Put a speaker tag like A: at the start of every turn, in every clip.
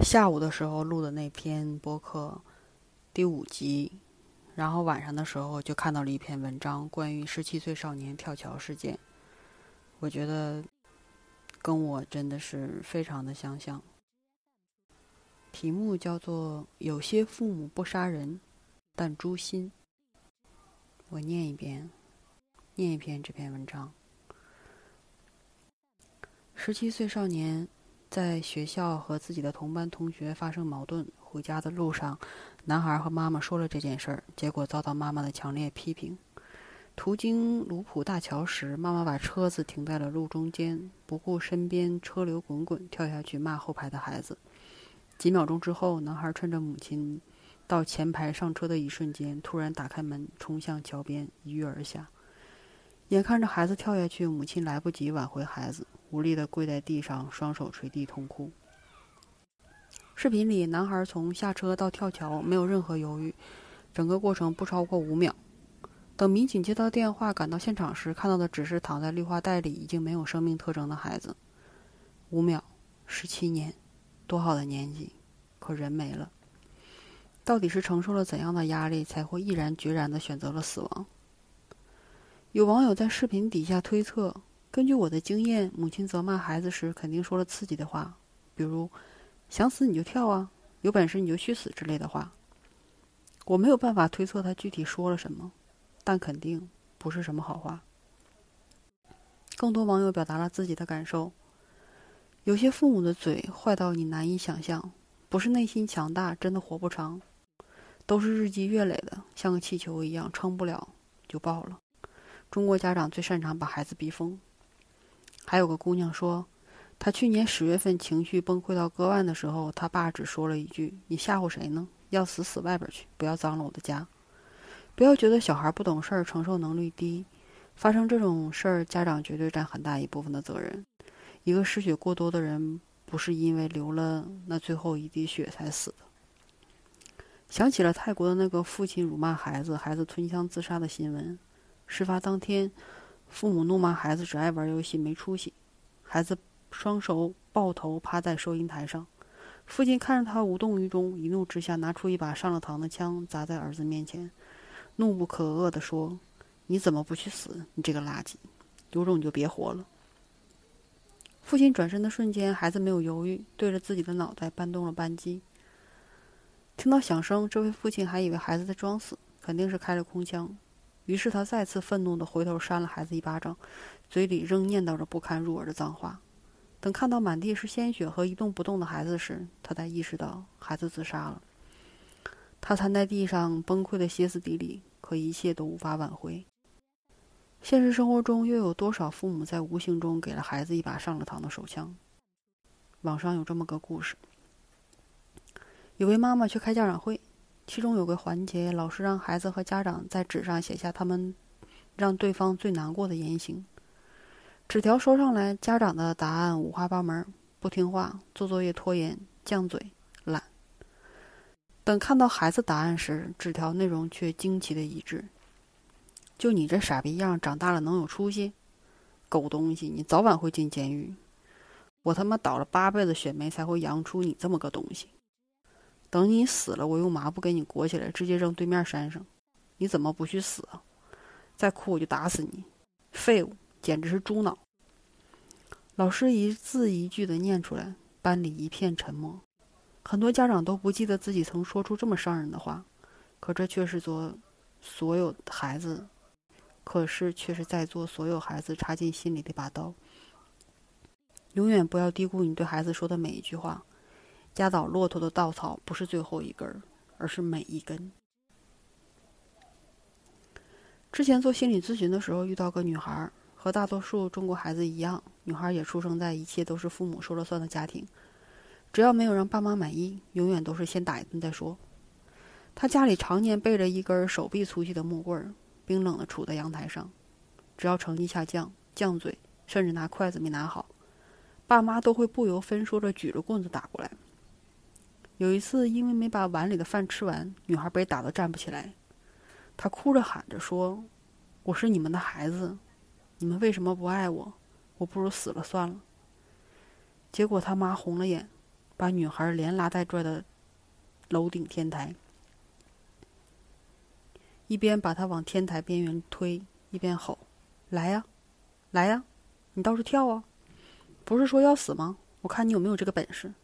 A: 下午的时候录的那篇播客第五集，然后晚上的时候就看到了一篇文章，关于十七岁少年跳桥事件。我觉得跟我真的是非常的相像。题目叫做“有些父母不杀人，但诛心”。我念一遍，念一篇这篇文章。十七岁少年在学校和自己的同班同学发生矛盾，回家的路上，男孩和妈妈说了这件事儿，结果遭到妈妈的强烈批评。途经卢浦大桥时，妈妈把车子停在了路中间，不顾身边车流滚滚，跳下去骂后排的孩子。几秒钟之后，男孩趁着母亲到前排上车的一瞬间，突然打开门，冲向桥边，一跃而下。眼看着孩子跳下去，母亲来不及挽回孩子，无力地跪在地上，双手垂地痛哭。视频里，男孩从下车到跳桥没有任何犹豫，整个过程不超过五秒。等民警接到电话，赶到现场时，看到的只是躺在绿化带里已经没有生命特征的孩子。五秒，十七年。多好的年纪，可人没了。到底是承受了怎样的压力，才会毅然决然的选择了死亡？有网友在视频底下推测：根据我的经验，母亲责骂孩子时，肯定说了刺激的话，比如“想死你就跳啊，有本事你就去死”之类的话。我没有办法推测他具体说了什么，但肯定不是什么好话。更多网友表达了自己的感受。有些父母的嘴坏到你难以想象，不是内心强大，真的活不长，都是日积月累的，像个气球一样，撑不了就爆了。中国家长最擅长把孩子逼疯。还有个姑娘说，她去年十月份情绪崩溃到割腕的时候，她爸只说了一句：“你吓唬谁呢？要死死外边去，不要脏了我的家。”不要觉得小孩不懂事儿，承受能力低，发生这种事儿，家长绝对占很大一部分的责任。一个失血过多的人，不是因为流了那最后一滴血才死的。想起了泰国的那个父亲辱骂孩子，孩子吞枪自杀的新闻。事发当天，父母怒骂孩子只爱玩游戏，没出息。孩子双手抱头趴在收银台上，父亲看着他无动于衷，一怒之下拿出一把上了膛的枪砸在儿子面前，怒不可遏地说：“你怎么不去死？你这个垃圾，有种你就别活了！”父亲转身的瞬间，孩子没有犹豫，对着自己的脑袋搬动了扳机。听到响声，这位父亲还以为孩子在装死，肯定是开了空枪。于是他再次愤怒地回头扇了孩子一巴掌，嘴里仍念叨着不堪入耳的脏话。等看到满地是鲜血和一动不动的孩子时，他才意识到孩子自杀了。他瘫在地上，崩溃的歇斯底里，可一切都无法挽回。现实生活中，又有多少父母在无形中给了孩子一把上了膛的手枪？网上有这么个故事：有位妈妈去开家长会，其中有个环节，老师让孩子和家长在纸上写下他们让对方最难过的言行。纸条收上来，家长的答案五花八门：不听话、做作业拖延、犟嘴、懒。等看到孩子答案时，纸条内容却惊奇的一致。就你这傻逼样，长大了能有出息？狗东西，你早晚会进监狱！我他妈倒了八辈子血霉才会养出你这么个东西！等你死了，我用麻布给你裹起来，直接扔对面山上！你怎么不去死啊？再哭我就打死你！废物，简直是猪脑！老师一字一句的念出来，班里一片沉默。很多家长都不记得自己曾说出这么伤人的话，可这却是做所有孩子。可是，却是在做所有孩子插进心里的一把刀。永远不要低估你对孩子说的每一句话。压倒骆驼的稻草不是最后一根，而是每一根。之前做心理咨询的时候，遇到个女孩，和大多数中国孩子一样，女孩也出生在一切都是父母说了算的家庭。只要没有让爸妈满意，永远都是先打一顿再说。她家里常年备着一根手臂粗细的木棍儿。冰冷的杵在阳台上，只要成绩下降，犟嘴，甚至拿筷子没拿好，爸妈都会不由分说的举着棍子打过来。有一次，因为没把碗里的饭吃完，女孩被打得站不起来，她哭着喊着说：“我是你们的孩子，你们为什么不爱我？我不如死了算了。”结果他妈红了眼，把女孩连拉带拽的楼顶天台，一边把她往天台边缘推，一边吼：“来呀，来呀，你倒是跳啊！不是说要死吗？我看你有没有这个本事。”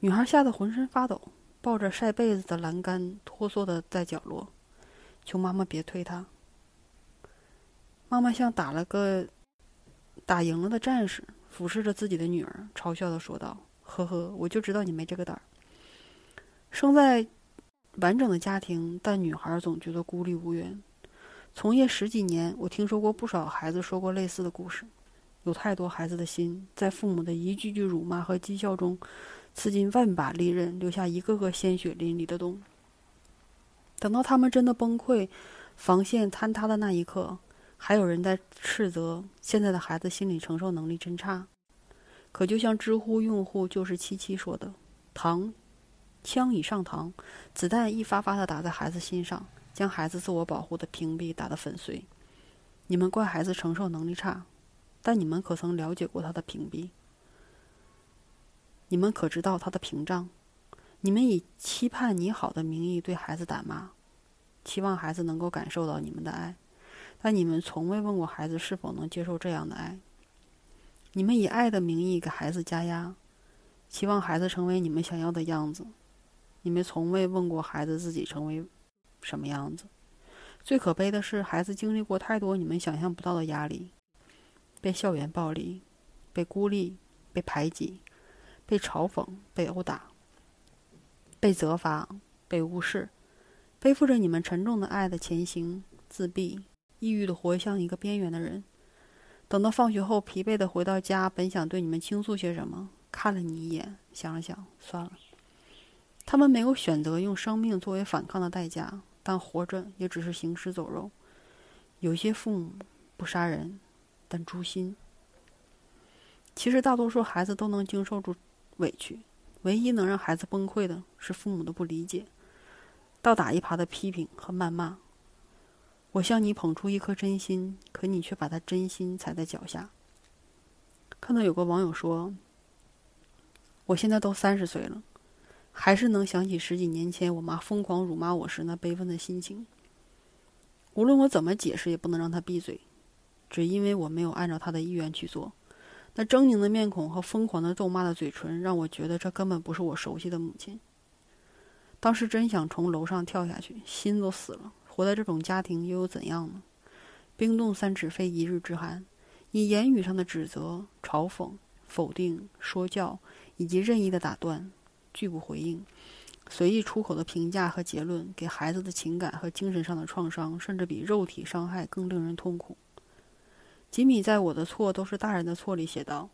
A: 女孩吓得浑身发抖，抱着晒被子的栏杆脱缩的在角落，求妈妈别推她。妈妈像打了个打赢了的战士，俯视着自己的女儿，嘲笑的说道：“呵呵，我就知道你没这个胆儿。生在完整的家庭，但女孩总觉得孤立无援。从业十几年，我听说过不少孩子说过类似的故事。有太多孩子的心，在父母的一句句辱骂和讥笑中。”刺进万把利刃，留下一个个鲜血淋漓的洞。等到他们真的崩溃，防线坍塌的那一刻，还有人在斥责现在的孩子心理承受能力真差。可就像知乎用户就是七七说的：“糖，枪已上膛，子弹一发发的打在孩子心上，将孩子自我保护的屏蔽打得粉碎。你们怪孩子承受能力差，但你们可曾了解过他的屏蔽？”你们可知道他的屏障？你们以期盼你好的名义对孩子打骂，期望孩子能够感受到你们的爱，但你们从未问过孩子是否能接受这样的爱。你们以爱的名义给孩子加压，期望孩子成为你们想要的样子。你们从未问过孩子自己成为什么样子。最可悲的是，孩子经历过太多你们想象不到的压力：被校园暴力，被孤立，被排挤。被嘲讽、被殴打、被责罚、被无视，背负着你们沉重的爱的前行，自闭、抑郁的活像一个边缘的人。等到放学后疲惫的回到家，本想对你们倾诉些什么，看了你一眼，想了想，算了。他们没有选择用生命作为反抗的代价，但活着也只是行尸走肉。有些父母不杀人，但诛心。其实大多数孩子都能经受住。委屈，唯一能让孩子崩溃的是父母的不理解、倒打一耙的批评和谩骂。我向你捧出一颗真心，可你却把他真心踩在脚下。看到有个网友说：“我现在都三十岁了，还是能想起十几年前我妈疯狂辱骂我时那悲愤的心情。无论我怎么解释，也不能让她闭嘴，只因为我没有按照她的意愿去做。”那狰狞的面孔和疯狂的咒骂的嘴唇，让我觉得这根本不是我熟悉的母亲。当时真想从楼上跳下去，心都死了。活在这种家庭又有怎样呢？冰冻三尺非一日之寒。以言语上的指责、嘲讽、否定、说教，以及任意的打断、拒不回应、随意出口的评价和结论，给孩子的情感和精神上的创伤，甚至比肉体伤害更令人痛苦。吉米在《我的错都是大人的错》里写道：“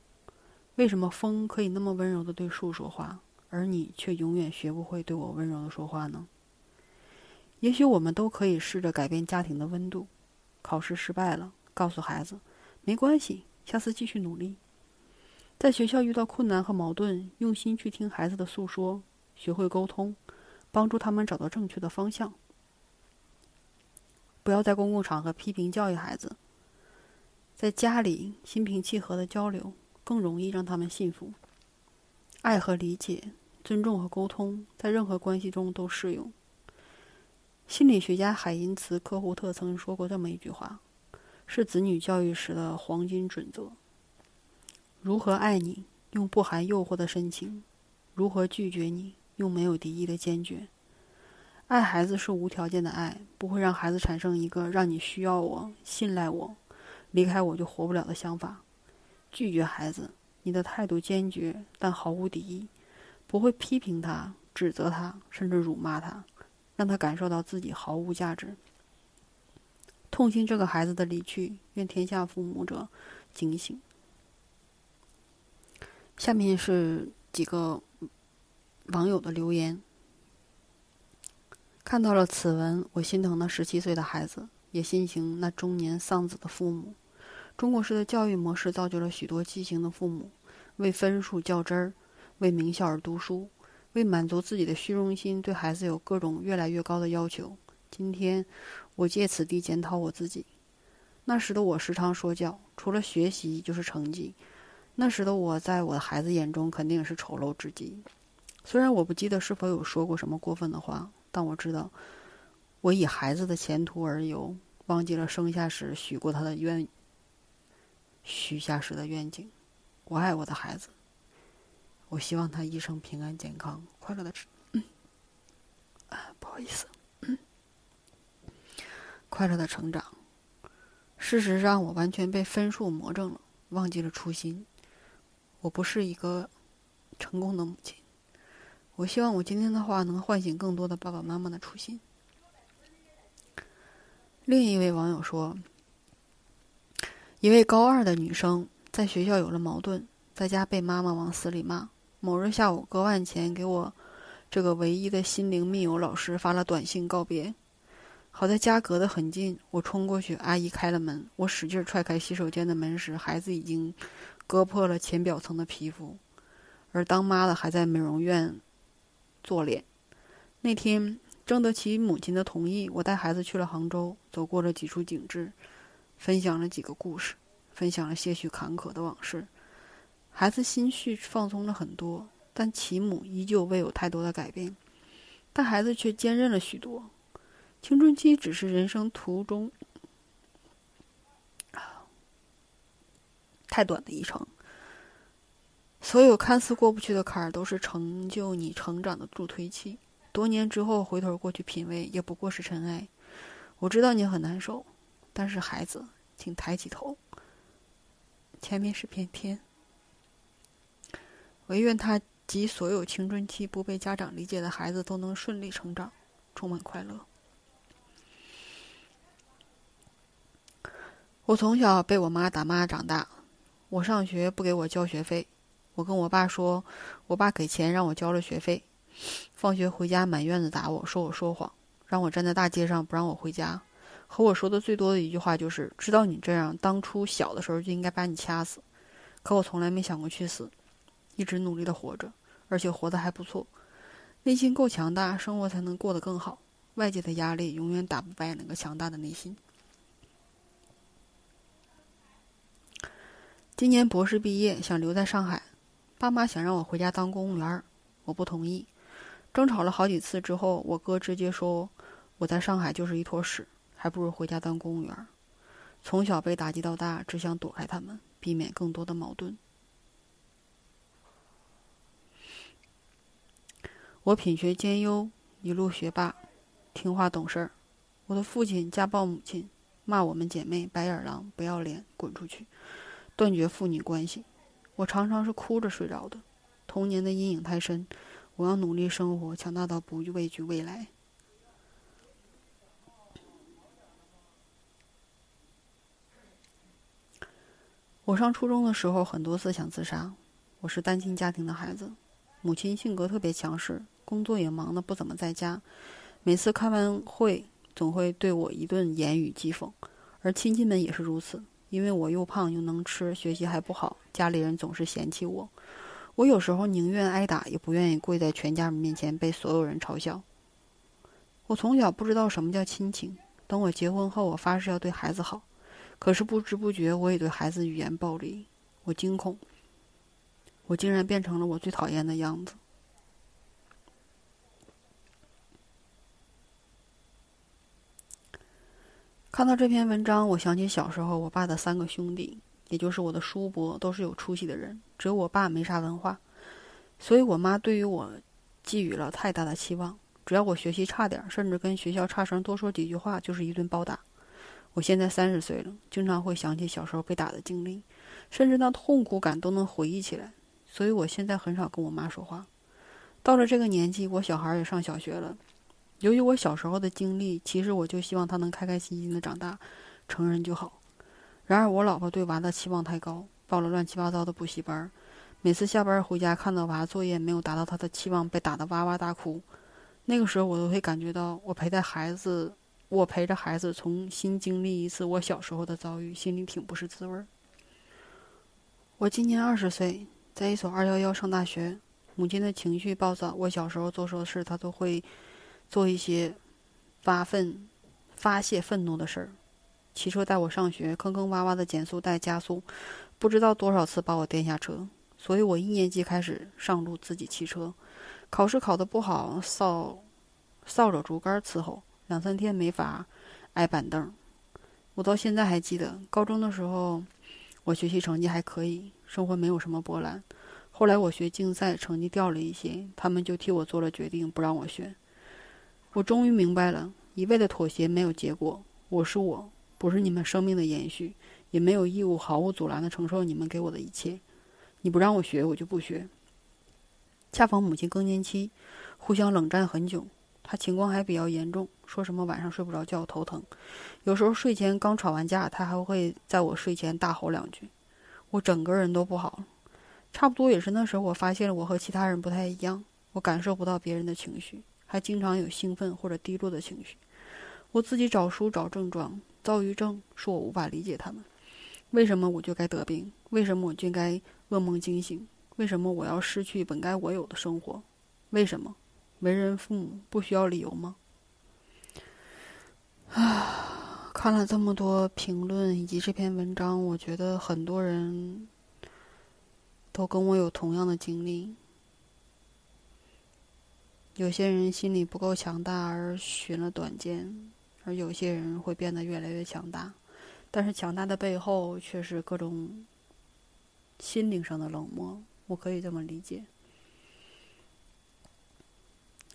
A: 为什么风可以那么温柔的对树说话，而你却永远学不会对我温柔的说话呢？”也许我们都可以试着改变家庭的温度。考试失败了，告诉孩子：“没关系，下次继续努力。”在学校遇到困难和矛盾，用心去听孩子的诉说，学会沟通，帮助他们找到正确的方向。不要在公共场合批评教育孩子。在家里心平气和的交流，更容易让他们信服。爱和理解、尊重和沟通，在任何关系中都适用。心理学家海因茨·科胡特曾说过这么一句话：“是子女教育时的黄金准则。如何爱你，用不含诱惑的深情；如何拒绝你，用没有敌意的坚决。爱孩子是无条件的爱，不会让孩子产生一个让你需要我、信赖我。”离开我就活不了的想法，拒绝孩子，你的态度坚决但毫无敌意，不会批评他、指责他，甚至辱骂他，让他感受到自己毫无价值。痛心这个孩子的离去，愿天下父母者警醒。下面是几个网友的留言。看到了此文，我心疼那十七岁的孩子，也心疼那中年丧子的父母。中国式的教育模式造就了许多畸形的父母，为分数较真儿，为名校而读书，为满足自己的虚荣心，对孩子有各种越来越高的要求。今天，我借此地检讨我自己。那时的我时常说教，除了学习就是成绩，那时的我，在我的孩子眼中肯定是丑陋至极。虽然我不记得是否有说过什么过分的话，但我知道，我以孩子的前途而游，忘记了生下时许过他的愿，许下时的愿景。我爱我的孩子，我希望他一生平安健康、快乐的成。啊，不好意思，快乐的成长。事实上，我完全被分数魔怔了，忘记了初心。我不是一个成功的母亲。我希望我今天的话能唤醒更多的爸爸妈妈的初心。另一位网友说，一位高二的女生在学校有了矛盾，在家被妈妈往死里骂。某日下午，割腕前给我这个唯一的心灵密友老师发了短信告别。好在家隔得很近，我冲过去，阿姨开了门。我使劲踹开洗手间的门时，孩子已经割破了浅表层的皮肤，而当妈的还在美容院做脸。那天征得其母亲的同意，我带孩子去了杭州，走过了几处景致，分享了几个故事，分享了些许坎坷的往事。孩子心绪放松了很多，但其母依旧未有太多的改变，但孩子却坚韧了许多。青春期只是人生途中太短的一程，所有看似过不去的坎儿，都是成就你成长的助推器。多年之后回头过去品味，也不过是尘埃。我知道你很难受，但是孩子，请抬起头，前面是片天。唯愿他及所有青春期不被家长理解的孩子都能顺利成长，充满快乐。我从小被我妈打骂长大，我上学不给我交学费，我跟我爸说，我爸给钱让我交了学费，放学回家满院子打我说我说谎，让我站在大街上不让我回家，和我说的最多的一句话就是知道你这样，当初小的时候就应该把你掐死，可我从来没想过去死，一直努力的活着，而且活得还不错，内心够强大，生活才能过得更好，外界的压力永远打不败那个强大的内心。今年博士毕业，想留在上海，爸妈想让我回家当公务员，我不同意。争吵了好几次之后，我哥直接说我在上海就是一坨屎，还不如回家当公务员。从小被打击到大，只想躲开他们，避免更多的矛盾。我品学兼优，一路学霸，听话懂事儿。我的父亲家暴母亲，骂我们姐妹白眼狼，不要脸，滚出去。断绝父女关系，我常常是哭着睡着的。童年的阴影太深，我要努力生活，强大到不畏惧未来。我上初中的时候，很多次想自杀。我是单亲家庭的孩子，母亲性格特别强势，工作也忙得不怎么在家。每次开完会，总会对我一顿言语讥讽，而亲戚们也是如此。因为我又胖又能吃，学习还不好，家里人总是嫌弃我。我有时候宁愿挨打，也不愿意跪在全家人面前被所有人嘲笑。我从小不知道什么叫亲情，等我结婚后，我发誓要对孩子好。可是不知不觉，我也对孩子语言暴力。我惊恐，我竟然变成了我最讨厌的样子。看到这篇文章，我想起小时候我爸的三个兄弟，也就是我的叔伯，都是有出息的人，只有我爸没啥文化，所以我妈对于我寄予了太大的期望。只要我学习差点，甚至跟学校差生多说几句话，就是一顿暴打。我现在三十岁了，经常会想起小时候被打的经历，甚至那痛苦感都能回忆起来。所以我现在很少跟我妈说话。到了这个年纪，我小孩也上小学了。由于我小时候的经历，其实我就希望他能开开心心的长大，成人就好。然而我老婆对娃的期望太高，报了乱七八糟的补习班。每次下班回家，看到娃作业没有达到他的期望，被打得哇哇大哭。那个时候，我都会感觉到，我陪在孩子，我陪着孩子重新经历一次我小时候的遭遇，心里挺不是滋味儿。我今年二十岁，在一所二幺幺上大学。母亲的情绪暴躁，我小时候做错事，她都会。做一些发愤、发泄愤怒的事儿，骑车带我上学，坑坑洼洼的减速带加速，不知道多少次把我颠下车，所以我一年级开始上路自己骑车。考试考得不好，扫扫帚竹竿伺候，两三天没法挨板凳。我到现在还记得，高中的时候，我学习成绩还可以，生活没有什么波澜。后来我学竞赛，成绩掉了一些，他们就替我做了决定，不让我学。我终于明白了，一味的妥协没有结果。我是我，不是你们生命的延续，也没有义务毫无阻拦的承受你们给我的一切。你不让我学，我就不学。恰逢母亲更年期，互相冷战很久。他情况还比较严重，说什么晚上睡不着觉、头疼，有时候睡前刚吵完架，他还会在我睡前大吼两句，我整个人都不好了。差不多也是那时候，我发现了我和其他人不太一样。我感受不到别人的情绪，还经常有兴奋或者低落的情绪。我自己找书找症状，躁郁症是我无法理解他们。为什么我就该得病？为什么我就该噩梦惊醒？为什么我要失去本该我有的生活？为什么？为人父母不需要理由吗？啊，看了这么多评论以及这篇文章，我觉得很多人。都跟我有同样的经历。有些人心里不够强大而寻了短见，而有些人会变得越来越强大，但是强大的背后却是各种心灵上的冷漠。我可以这么理解。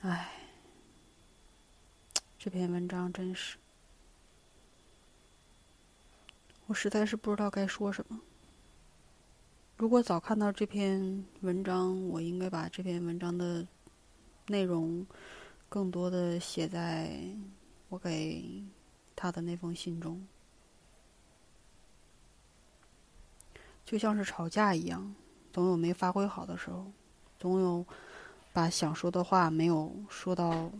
A: 唉，这篇文章真是，我实在是不知道该说什么。如果早看到这篇文章，我应该把这篇文章的内容更多的写在我给他的那封信中。就像是吵架一样，总有没发挥好的时候，总有把想说的话没有说到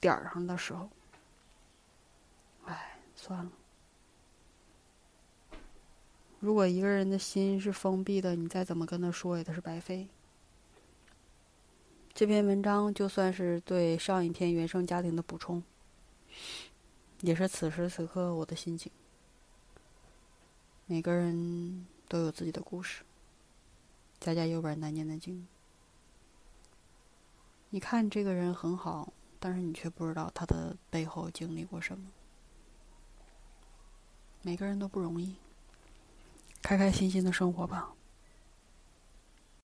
A: 点儿上的时候。哎，算了。如果一个人的心是封闭的，你再怎么跟他说，也都是白费。这篇文章就算是对上一篇原生家庭的补充，也是此时此刻我的心情。每个人都有自己的故事，家家有本难念的经。你看这个人很好，但是你却不知道他的背后经历过什么。每个人都不容易。开开心心的生活吧。